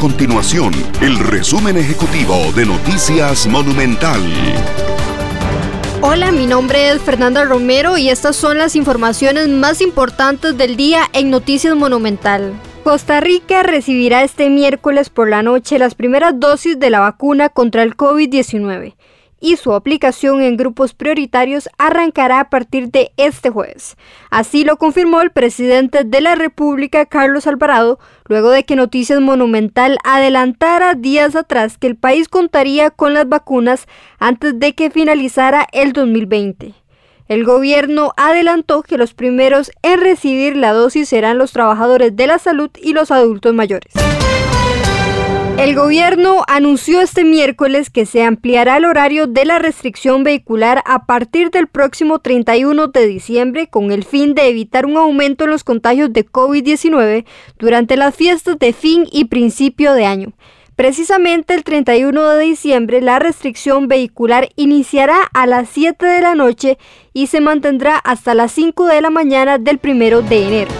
continuación el resumen ejecutivo de Noticias Monumental. Hola, mi nombre es Fernanda Romero y estas son las informaciones más importantes del día en Noticias Monumental. Costa Rica recibirá este miércoles por la noche las primeras dosis de la vacuna contra el COVID-19 y su aplicación en grupos prioritarios arrancará a partir de este jueves. Así lo confirmó el presidente de la República, Carlos Alvarado, luego de que Noticias Monumental adelantara días atrás que el país contaría con las vacunas antes de que finalizara el 2020. El gobierno adelantó que los primeros en recibir la dosis serán los trabajadores de la salud y los adultos mayores. El gobierno anunció este miércoles que se ampliará el horario de la restricción vehicular a partir del próximo 31 de diciembre con el fin de evitar un aumento en los contagios de COVID-19 durante las fiestas de fin y principio de año. Precisamente el 31 de diciembre la restricción vehicular iniciará a las 7 de la noche y se mantendrá hasta las 5 de la mañana del 1 de enero.